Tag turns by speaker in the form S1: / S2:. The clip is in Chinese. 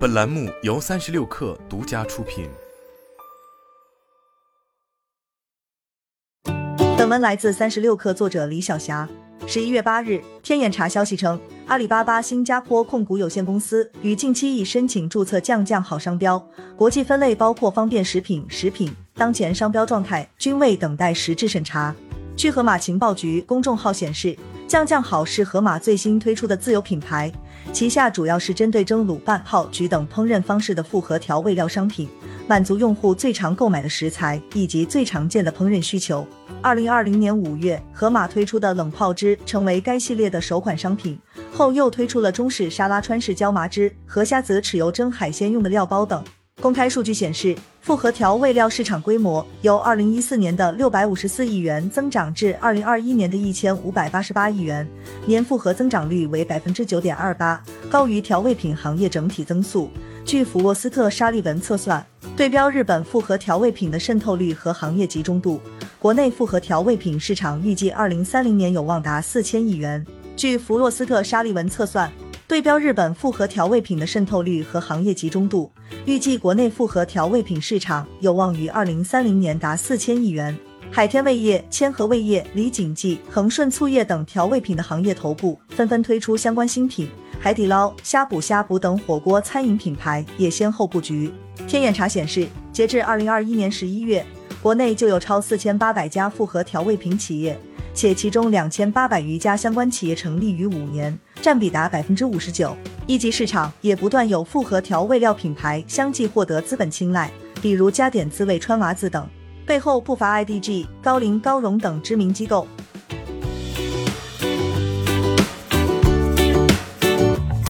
S1: 本栏目由三十六氪独家出品。
S2: 本文来自三十六氪作者李晓霞。十一月八日，天眼查消息称，阿里巴巴新加坡控股有限公司于近期已申请注册“酱酱好”商标，国际分类包括方便食品、食品，当前商标状态均未等待实质审查。据盒马情报局公众号显示，“酱酱好”是盒马最新推出的自有品牌，旗下主要是针对蒸、卤、拌、泡、焗等烹饪方式的复合调味料商品，满足用户最常购买的食材以及最常见的烹饪需求。二零二零年五月，盒马推出的冷泡汁成为该系列的首款商品，后又推出了中式沙拉、川式椒麻汁和虾子豉油蒸海鲜用的料包等。公开数据显示，复合调味料市场规模由二零一四年的六百五十四亿元增长至二零二一年的一千五百八十八亿元，年复合增长率为百分之九点二八，高于调味品行业整体增速。据弗洛斯特沙利文测算，对标日本复合调味品的渗透率和行业集中度。国内复合调味品市场预计二零三零年有望达四千亿元。据弗洛斯特沙利文测算，对标日本复合调味品的渗透率和行业集中度，预计国内复合调味品市场有望于二零三零年达四千亿元。海天味业、千和味业、李锦记、恒顺醋业等调味品的行业头部纷纷推出相关新品，海底捞、呷哺呷哺等火锅餐饮品牌也先后布局。天眼查显示，截至二零二一年十一月。国内就有超四千八百家复合调味品企业，且其中两千八百余家相关企业成立于五年，占比达百分之五十九。一级市场也不断有复合调味料品牌相继获得资本青睐，比如加点滋味、川娃子等，背后不乏 IDG、高瓴、高荣等知名机构。